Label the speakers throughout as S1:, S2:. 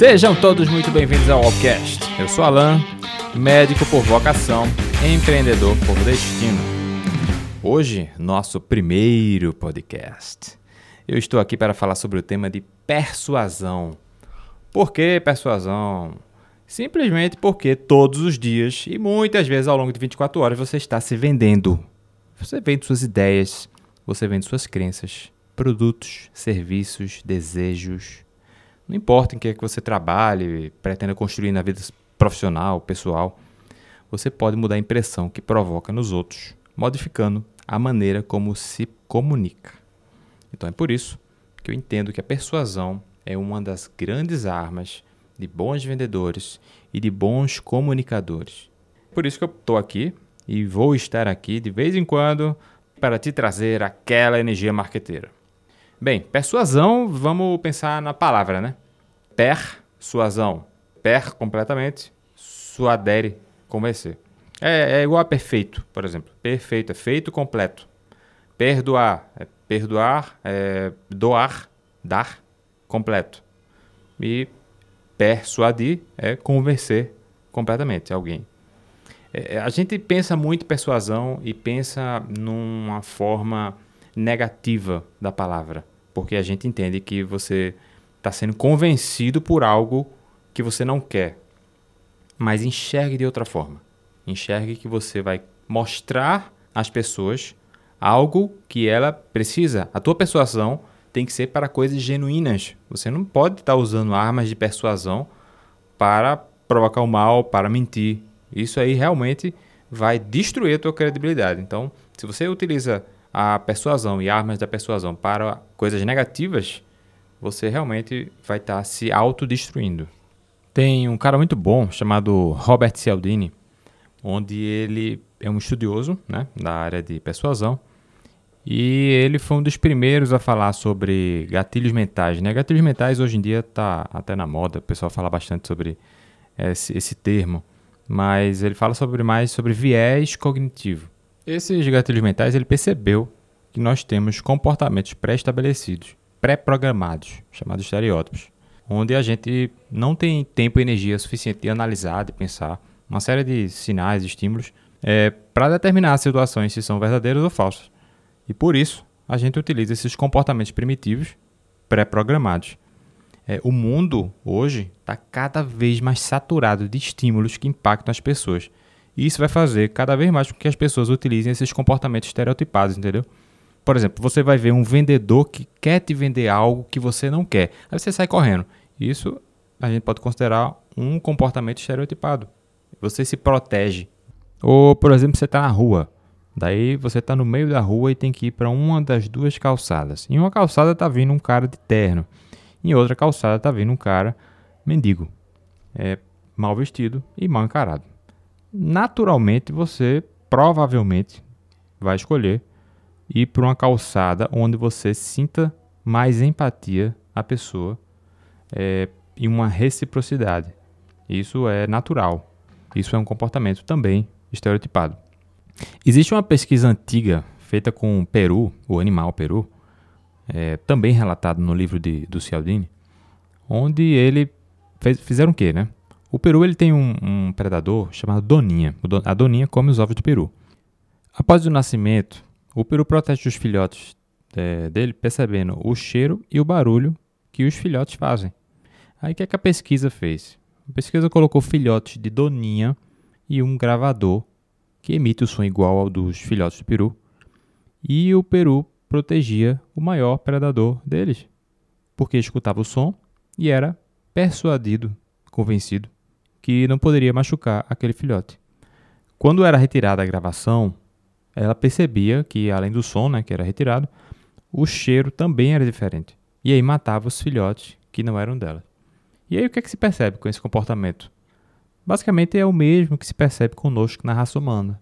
S1: Sejam todos muito bem-vindos ao Allcast. Eu sou Alan, médico por vocação, empreendedor por destino. Hoje, nosso primeiro podcast. Eu estou aqui para falar sobre o tema de persuasão. Por que persuasão? Simplesmente porque todos os dias e muitas vezes ao longo de 24 horas você está se vendendo. Você vende suas ideias, você vende suas crenças, produtos, serviços, desejos. Não importa em que, é que você trabalhe, pretenda construir na vida profissional, pessoal, você pode mudar a impressão que provoca nos outros, modificando a maneira como se comunica. Então é por isso que eu entendo que a persuasão é uma das grandes armas de bons vendedores e de bons comunicadores. Por isso que eu estou aqui e vou estar aqui de vez em quando para te trazer aquela energia marqueteira. Bem, persuasão, vamos pensar na palavra, né? Persuasão. Per completamente, suadere, convencer. É, é igual a perfeito, por exemplo. Perfeito é feito completo. Perdoar é perdoar, é doar, dar completo. E persuadir é convencer completamente alguém. É, a gente pensa muito em persuasão e pensa numa forma negativa da palavra, porque a gente entende que você está sendo convencido por algo que você não quer. Mas enxergue de outra forma. Enxergue que você vai mostrar às pessoas algo que ela precisa. A tua persuasão tem que ser para coisas genuínas. Você não pode estar usando armas de persuasão para provocar o mal, para mentir. Isso aí realmente vai destruir a tua credibilidade. Então, se você utiliza a persuasão e armas da persuasão para coisas negativas, você realmente vai estar se autodestruindo. Tem um cara muito bom chamado Robert Cialdini, onde ele é um estudioso né, da área de persuasão e ele foi um dos primeiros a falar sobre gatilhos mentais. Né? Gatilhos mentais hoje em dia está até na moda, o pessoal fala bastante sobre esse, esse termo, mas ele fala sobre mais sobre viés cognitivo. Esses gatilhos mentais ele percebeu que nós temos comportamentos pré-estabelecidos, pré-programados, chamados estereótipos, onde a gente não tem tempo e energia suficiente de analisar, de pensar uma série de sinais, estímulos, é, para determinar situações se são verdadeiras ou falsas. E por isso, a gente utiliza esses comportamentos primitivos pré-programados. É, o mundo hoje está cada vez mais saturado de estímulos que impactam as pessoas. E isso vai fazer cada vez mais com que as pessoas utilizem esses comportamentos estereotipados, entendeu? Por exemplo, você vai ver um vendedor que quer te vender algo que você não quer. Aí você sai correndo. Isso a gente pode considerar um comportamento estereotipado. Você se protege. Ou, por exemplo, você está na rua. Daí você está no meio da rua e tem que ir para uma das duas calçadas. Em uma calçada está vindo um cara de terno. Em outra calçada está vindo um cara mendigo. É mal vestido e mal encarado. Naturalmente você provavelmente vai escolher ir para uma calçada onde você sinta mais empatia à pessoa é, e uma reciprocidade. Isso é natural. Isso é um comportamento também estereotipado. Existe uma pesquisa antiga feita com o peru, o animal peru, é, também relatado no livro de, do Cialdini, onde ele fez, fizeram o quê, né? O peru ele tem um, um, predador chamado doninha. A doninha come os ovos do peru. Após o nascimento, o peru protege os filhotes é, dele percebendo o cheiro e o barulho que os filhotes fazem. Aí o que, é que a pesquisa fez? A pesquisa colocou filhotes de doninha e um gravador que emite o som igual ao dos filhotes de peru, e o peru protegia o maior predador deles, porque escutava o som e era persuadido, convencido, que não poderia machucar aquele filhote. Quando era retirada a gravação, ela percebia que, além do som né, que era retirado, o cheiro também era diferente. E aí matava os filhotes que não eram dela. E aí o que é que se percebe com esse comportamento? Basicamente é o mesmo que se percebe conosco na raça humana.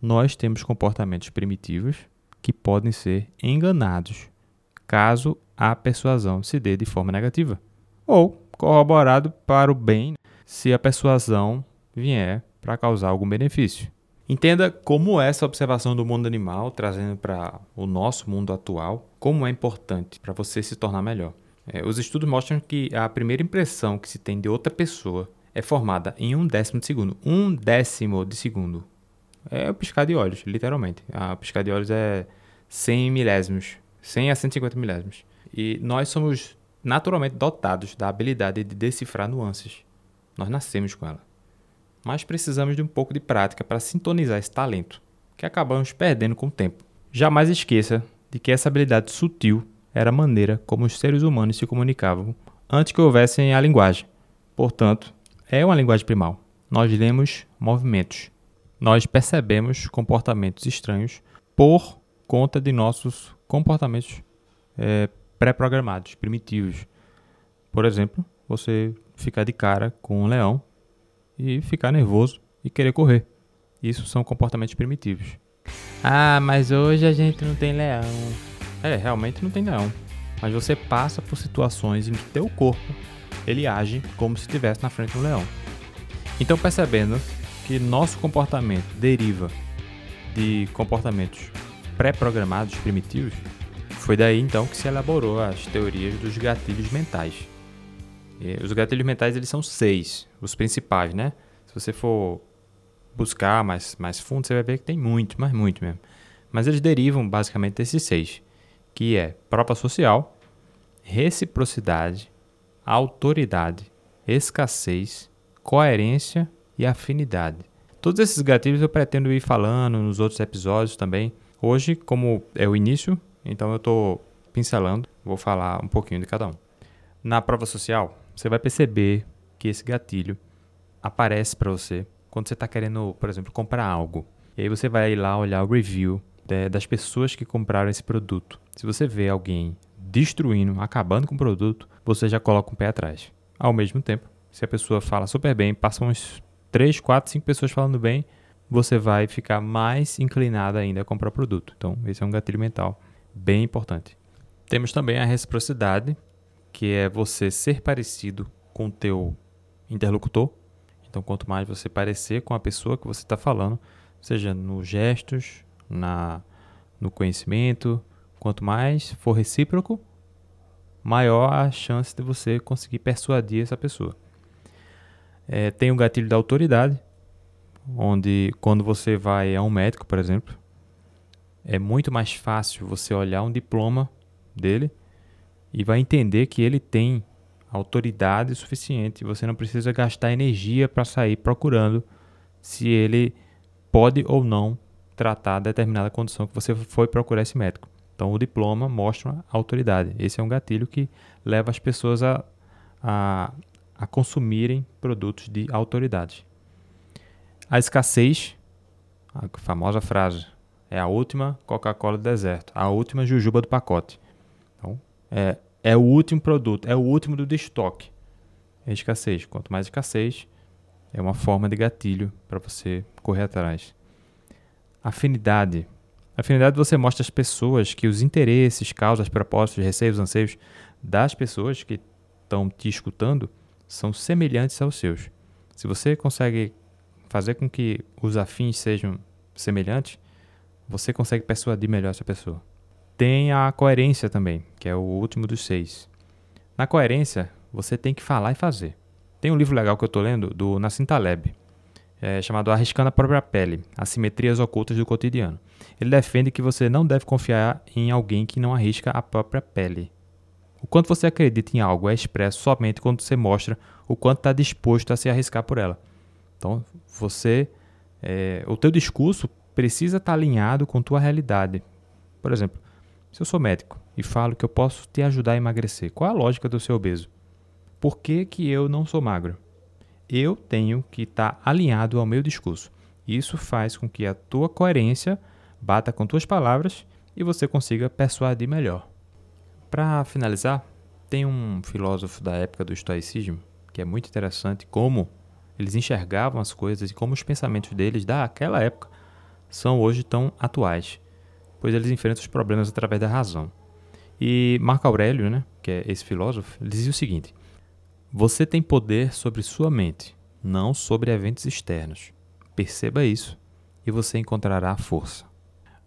S1: Nós temos comportamentos primitivos que podem ser enganados caso a persuasão se dê de forma negativa, ou corroborado para o bem se a persuasão vier para causar algum benefício. Entenda como essa observação do mundo animal, trazendo para o nosso mundo atual, como é importante para você se tornar melhor. É, os estudos mostram que a primeira impressão que se tem de outra pessoa é formada em um décimo de segundo. Um décimo de segundo. É o piscar de olhos, literalmente. A piscar de olhos é 100 milésimos. 100 a 150 milésimos. E nós somos naturalmente dotados da habilidade de decifrar nuances. Nós nascemos com ela. Mas precisamos de um pouco de prática para sintonizar esse talento, que acabamos perdendo com o tempo. Jamais esqueça de que essa habilidade sutil era a maneira como os seres humanos se comunicavam antes que houvessem a linguagem. Portanto, é uma linguagem primal. Nós lemos movimentos. Nós percebemos comportamentos estranhos por conta de nossos comportamentos é, pré-programados, primitivos. Por exemplo, você ficar de cara com um leão e ficar nervoso e querer correr. Isso são comportamentos primitivos. Ah, mas hoje a gente não tem leão. É, realmente não tem leão. Mas você passa por situações em que teu corpo ele age como se estivesse na frente de um leão. Então, percebendo que nosso comportamento deriva de comportamentos pré-programados primitivos, foi daí então que se elaborou as teorias dos gatilhos mentais. E os gatilhos mentais eles são seis, os principais, né? Se você for buscar mais, mais fundo, você vai ver que tem muito, mas muito mesmo. Mas eles derivam basicamente desses seis, que é prova social, reciprocidade, autoridade, escassez, coerência e afinidade. Todos esses gatilhos eu pretendo ir falando nos outros episódios também. Hoje, como é o início, então eu estou pincelando, vou falar um pouquinho de cada um. Na prova social, você vai perceber que esse gatilho aparece para você quando você está querendo, por exemplo, comprar algo. E aí você vai lá olhar o review né, das pessoas que compraram esse produto. Se você vê alguém destruindo, acabando com o produto, você já coloca um pé atrás. Ao mesmo tempo, se a pessoa fala super bem, passam uns 3, 4, 5 pessoas falando bem, você vai ficar mais inclinado ainda a comprar o produto. Então, esse é um gatilho mental bem importante. Temos também a reciprocidade, que é você ser parecido com o teu interlocutor então, quanto mais você parecer com a pessoa que você está falando, seja nos gestos, na, no conhecimento, quanto mais for recíproco, maior a chance de você conseguir persuadir essa pessoa. É, tem o gatilho da autoridade, onde quando você vai a um médico, por exemplo, é muito mais fácil você olhar um diploma dele e vai entender que ele tem autoridade suficiente. Você não precisa gastar energia para sair procurando se ele pode ou não tratar determinada condição que você foi procurar esse médico. Então, o diploma mostra a autoridade. Esse é um gatilho que leva as pessoas a, a, a consumirem produtos de autoridade. A escassez, a famosa frase, é a última Coca-Cola do deserto, a última jujuba do pacote. Então, é, é o último produto, é o último do estoque. É escassez. Quanto mais escassez, é uma forma de gatilho para você correr atrás. Afinidade. Afinidade você mostra às pessoas que os interesses, causas, propósitos, receios, anseios das pessoas que estão te escutando são semelhantes aos seus. Se você consegue fazer com que os afins sejam semelhantes, você consegue persuadir melhor essa pessoa. Tem a coerência também, que é o último dos seis. Na coerência, você tem que falar e fazer. Tem um livro legal que eu estou lendo do Nassim Taleb, é, chamado Arriscando a Própria Pele, Assimetrias Ocultas do Cotidiano. Ele defende que você não deve confiar em alguém que não arrisca a própria pele. O quanto você acredita em algo é expresso somente quando você mostra o quanto está disposto a se arriscar por ela. Então, você, é, o teu discurso precisa estar tá alinhado com tua realidade. Por exemplo, se eu sou médico e falo que eu posso te ajudar a emagrecer, qual a lógica do ser obeso? Por que, que eu não sou magro? Eu tenho que estar tá alinhado ao meu discurso. Isso faz com que a tua coerência bata com tuas palavras e você consiga persuadir melhor. Para finalizar, tem um filósofo da época do estoicismo que é muito interessante como eles enxergavam as coisas e como os pensamentos deles daquela época são hoje tão atuais pois eles enfrentam os problemas através da razão. E Marco Aurélio, né, que é esse filósofo, dizia o seguinte: Você tem poder sobre sua mente, não sobre eventos externos. Perceba isso e você encontrará a força.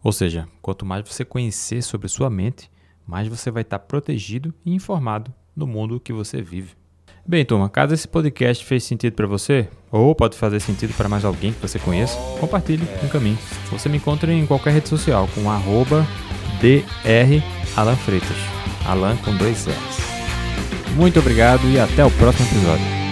S1: Ou seja, quanto mais você conhecer sobre sua mente, mais você vai estar protegido e informado no mundo que você vive. Bem, turma, caso esse podcast fez sentido para você, ou pode fazer sentido para mais alguém que você conheça, compartilhe um caminho. Você me encontra em qualquer rede social com arroba Alan com dois S. Muito obrigado e até o próximo episódio.